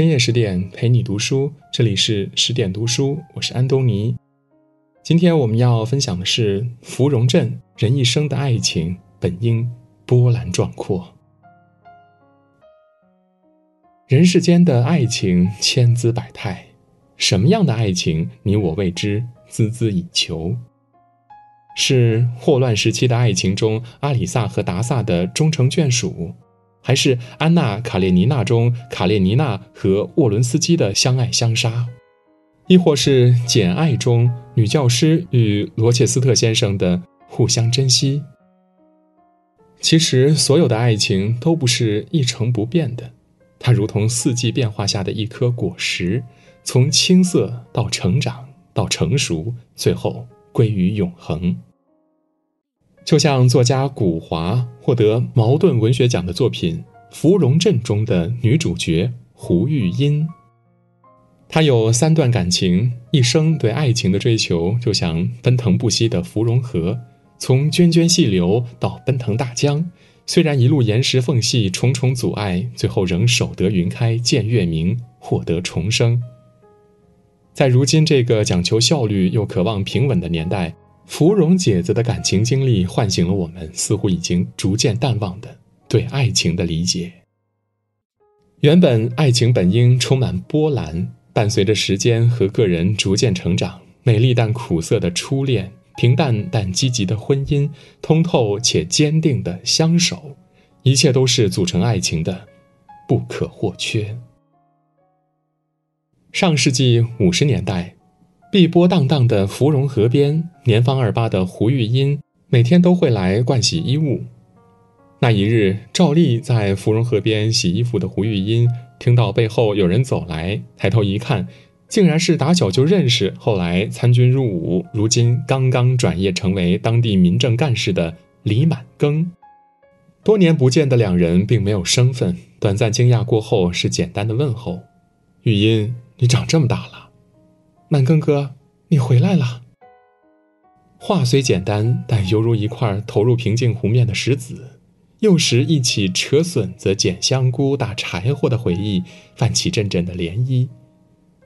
深夜十点陪你读书，这里是十点读书，我是安东尼。今天我们要分享的是芙蓉镇人一生的爱情本应波澜壮阔。人世间的爱情千姿百态，什么样的爱情你我为之孜孜以求？是霍乱时期的爱情中阿里萨和达萨的终成眷属？还是《安娜·卡列尼娜》中卡列尼娜和沃伦斯基的相爱相杀，亦或是《简爱》中女教师与罗切斯特先生的互相珍惜？其实，所有的爱情都不是一成不变的，它如同四季变化下的一颗果实，从青涩到成长，到成熟，最后归于永恒。就像作家古华获得茅盾文学奖的作品《芙蓉镇》中的女主角胡玉音，她有三段感情，一生对爱情的追求就像奔腾不息的芙蓉河，从涓涓细流到奔腾大江，虽然一路岩石缝隙重重阻碍，最后仍守得云开见月明，获得重生。在如今这个讲求效率又渴望平稳的年代。芙蓉姐子的感情经历唤醒了我们似乎已经逐渐淡忘的对爱情的理解。原本爱情本应充满波澜，伴随着时间和个人逐渐成长，美丽但苦涩的初恋，平淡但积极的婚姻，通透且坚定的相守，一切都是组成爱情的不可或缺。上世纪五十年代。碧波荡荡的芙蓉河边，年方二八的胡玉音每天都会来灌洗衣物。那一日，照例在芙蓉河边洗衣服的胡玉音听到背后有人走来，抬头一看，竟然是打小就认识、后来参军入伍、如今刚刚转业成为当地民政干事的李满庚。多年不见的两人并没有生分，短暂惊讶过后是简单的问候：“玉音，你长这么大了。”满庚哥，你回来了。话虽简单，但犹如一块投入平静湖面的石子，又时一起扯笋子、捡香菇、打柴火的回忆泛起阵阵的涟漪。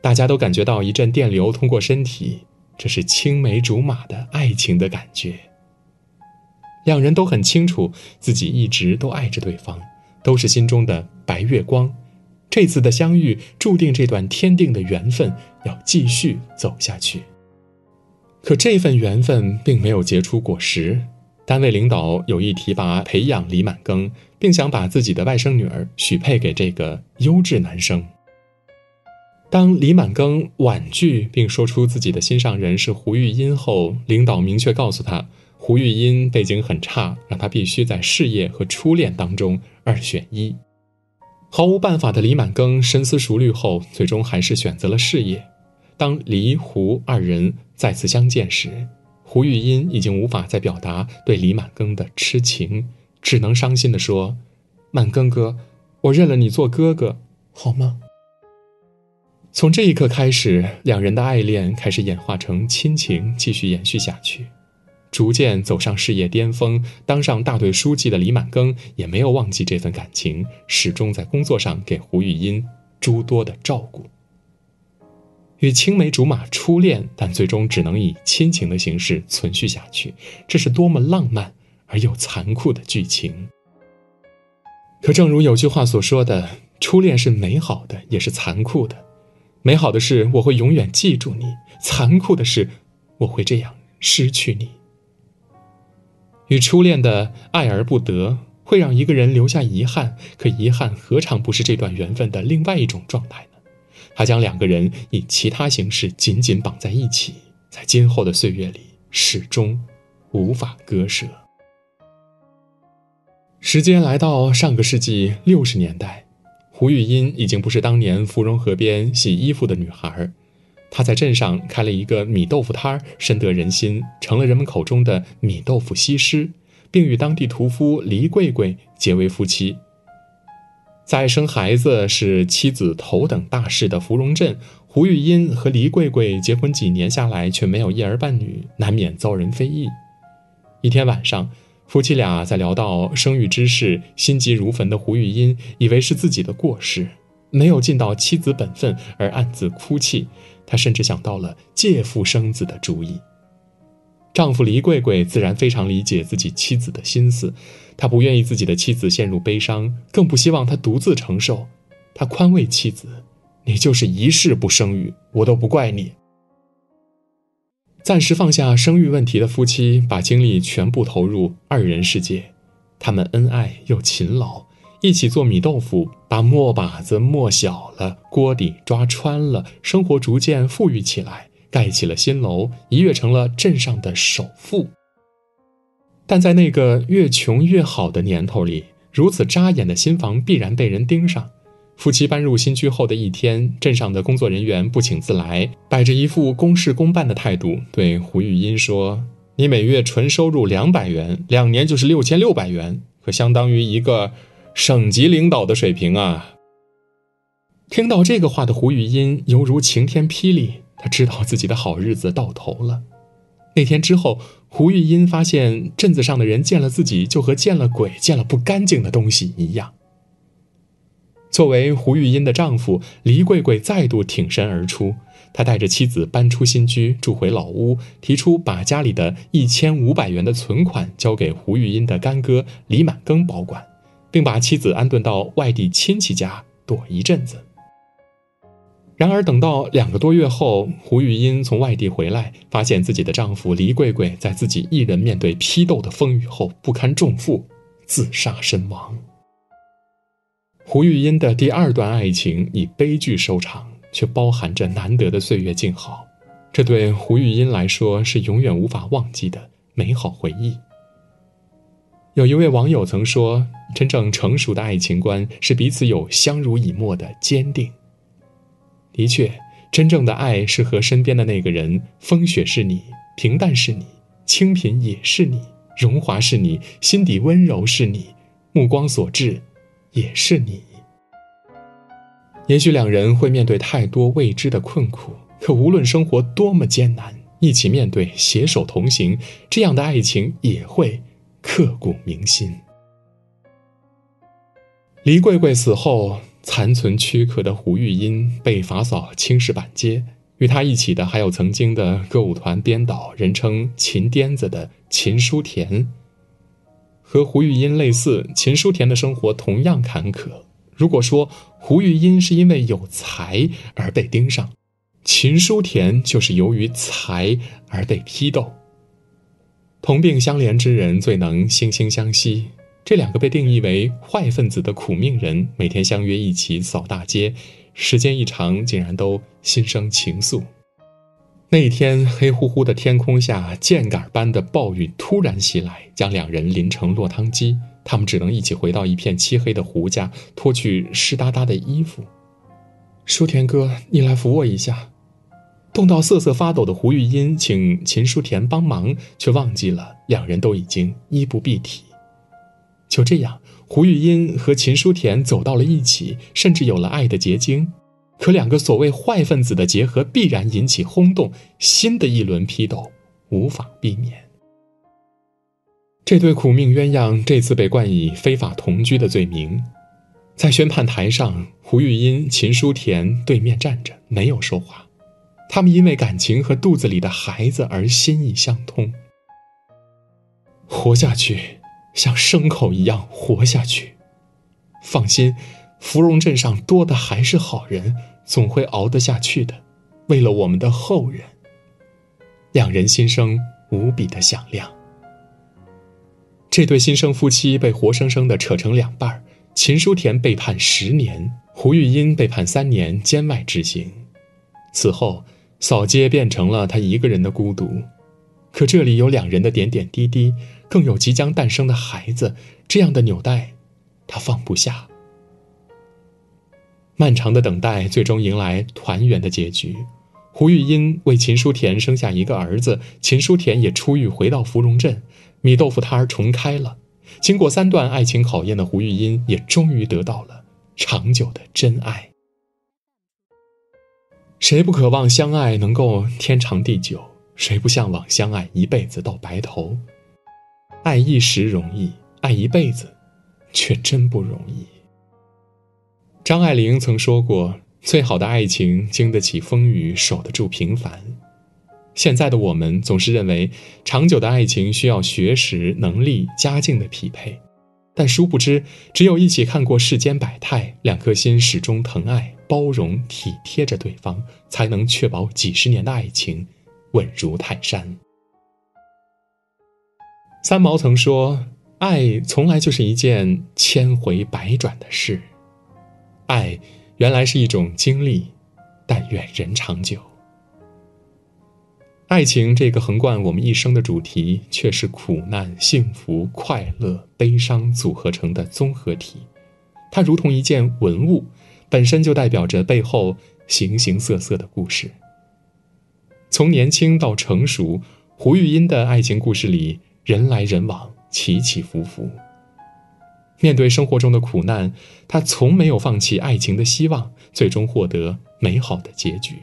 大家都感觉到一阵电流通过身体，这是青梅竹马的爱情的感觉。两人都很清楚，自己一直都爱着对方，都是心中的白月光。这次的相遇注定这段天定的缘分要继续走下去。可这份缘分并没有结出果实，单位领导有意提拔培养李满庚，并想把自己的外甥女儿许配给这个优质男生。当李满庚婉拒并说出自己的心上人是胡玉音后，领导明确告诉他，胡玉音背景很差，让他必须在事业和初恋当中二选一。毫无办法的李满庚深思熟虑后，最终还是选择了事业。当李胡二人再次相见时，胡玉音已经无法再表达对李满庚的痴情，只能伤心地说：“满庚哥，我认了你做哥哥，好吗？”从这一刻开始，两人的爱恋开始演化成亲情，继续延续下去。逐渐走上事业巅峰，当上大队书记的李满庚也没有忘记这份感情，始终在工作上给胡玉音诸多的照顾。与青梅竹马初恋，但最终只能以亲情的形式存续下去，这是多么浪漫而又残酷的剧情。可正如有句话所说的：“初恋是美好的，也是残酷的。美好的是我会永远记住你，残酷的是我会这样失去你。”与初恋的爱而不得，会让一个人留下遗憾。可遗憾何尝不是这段缘分的另外一种状态呢？它将两个人以其他形式紧紧绑在一起，在今后的岁月里始终无法割舍。时间来到上个世纪六十年代，胡玉音已经不是当年芙蓉河边洗衣服的女孩。他在镇上开了一个米豆腐摊儿，深得人心，成了人们口中的米豆腐西施，并与当地屠夫黎桂桂结为夫妻。在生孩子是妻子头等大事的芙蓉镇，胡玉音和黎桂桂结婚几年下来却没有一儿半女，难免遭人非议。一天晚上，夫妻俩在聊到生育之事，心急如焚的胡玉音以为是自己的过失。没有尽到妻子本分而暗自哭泣，她甚至想到了借腹生子的主意。丈夫黎贵贵自然非常理解自己妻子的心思，他不愿意自己的妻子陷入悲伤，更不希望她独自承受。他宽慰妻子：“你就是一世不生育，我都不怪你。”暂时放下生育问题的夫妻，把精力全部投入二人世界。他们恩爱又勤劳，一起做米豆腐，把磨把子磨小了，锅底抓穿了，生活逐渐富裕起来，盖起了新楼，一跃成了镇上的首富。但在那个越穷越好的年头里，如此扎眼的新房必然被人盯上。夫妻搬入新居后的一天，镇上的工作人员不请自来，摆着一副公事公办的态度，对胡玉英说。你每月纯收入两百元，两年就是六千六百元，可相当于一个省级领导的水平啊！听到这个话的胡玉音犹如晴天霹雳，他知道自己的好日子到头了。那天之后，胡玉音发现镇子上的人见了自己就和见了鬼、见了不干净的东西一样。作为胡玉音的丈夫，黎贵贵再度挺身而出。他带着妻子搬出新居，住回老屋，提出把家里的一千五百元的存款交给胡玉音的干哥李满庚保管，并把妻子安顿到外地亲戚家躲一阵子。然而，等到两个多月后，胡玉音从外地回来，发现自己的丈夫黎贵贵在自己一人面对批斗的风雨后不堪重负，自杀身亡。胡玉音的第二段爱情以悲剧收场。却包含着难得的岁月静好，这对胡玉音来说是永远无法忘记的美好回忆。有一位网友曾说：“真正成熟的爱情观是彼此有相濡以沫的坚定。”的确，真正的爱是和身边的那个人，风雪是你，平淡是你，清贫也是你，荣华是你，心底温柔是你，目光所至也是你。也许两人会面对太多未知的困苦，可无论生活多么艰难，一起面对，携手同行，这样的爱情也会刻骨铭心。黎贵贵死后，残存躯壳的胡玉音被法扫青石板街，与他一起的还有曾经的歌舞团编导，人称“秦癫子”的秦书田。和胡玉音类似，秦书田的生活同样坎坷。如果说胡玉音是因为有才而被盯上，秦书田就是由于才而被批斗。同病相怜之人最能惺惺相惜，这两个被定义为坏分子的苦命人，每天相约一起扫大街，时间一长，竟然都心生情愫。那一天，黑乎乎的天空下，箭杆般的暴雨突然袭来，将两人淋成落汤鸡。他们只能一起回到一片漆黑的胡家，脱去湿哒哒的衣服。舒田哥，你来扶我一下。冻到瑟瑟发抖的胡玉音请秦书田帮忙，却忘记了两人都已经衣不蔽体。就这样，胡玉音和秦书田走到了一起，甚至有了爱的结晶。可两个所谓坏分子的结合必然引起轰动，新的一轮批斗无法避免。这对苦命鸳鸯这次被冠以非法同居的罪名，在宣判台上，胡玉音、秦书田对面站着，没有说话。他们因为感情和肚子里的孩子而心意相通。活下去，像牲口一样活下去。放心，芙蓉镇上多的还是好人，总会熬得下去的。为了我们的后人，两人心声无比的响亮。这对新生夫妻被活生生的扯成两半秦书田被判十年，胡玉音被判三年监外执行。此后，扫街变成了他一个人的孤独。可这里有两人的点点滴滴，更有即将诞生的孩子，这样的纽带，他放不下。漫长的等待最终迎来团圆的结局。胡玉音为秦书田生下一个儿子，秦书田也出狱回到芙蓉镇。米豆腐摊儿重开了，经过三段爱情考验的胡玉英也终于得到了长久的真爱。谁不渴望相爱能够天长地久？谁不向往相爱一辈子到白头？爱一时容易，爱一辈子却真不容易。张爱玲曾说过：“最好的爱情经得起风雨，守得住平凡。”现在的我们总是认为，长久的爱情需要学识、能力、家境的匹配，但殊不知，只有一起看过世间百态，两颗心始终疼爱、包容、体贴着对方，才能确保几十年的爱情稳如泰山。三毛曾说：“爱从来就是一件千回百转的事，爱原来是一种经历，但愿人长久。”爱情这个横贯我们一生的主题，却是苦难、幸福、快乐、悲伤组合成的综合体。它如同一件文物，本身就代表着背后形形色色的故事。从年轻到成熟，胡玉音的爱情故事里，人来人往，起起伏伏。面对生活中的苦难，他从没有放弃爱情的希望，最终获得美好的结局。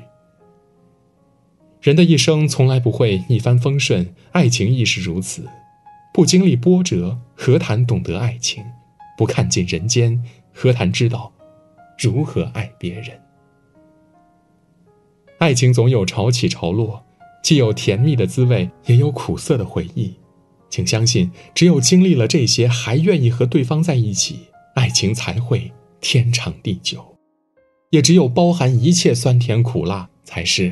人的一生从来不会一帆风顺，爱情亦是如此。不经历波折，何谈懂得爱情？不看尽人间，何谈知道如何爱别人？爱情总有潮起潮落，既有甜蜜的滋味，也有苦涩的回忆。请相信，只有经历了这些，还愿意和对方在一起，爱情才会天长地久。也只有包含一切酸甜苦辣，才是。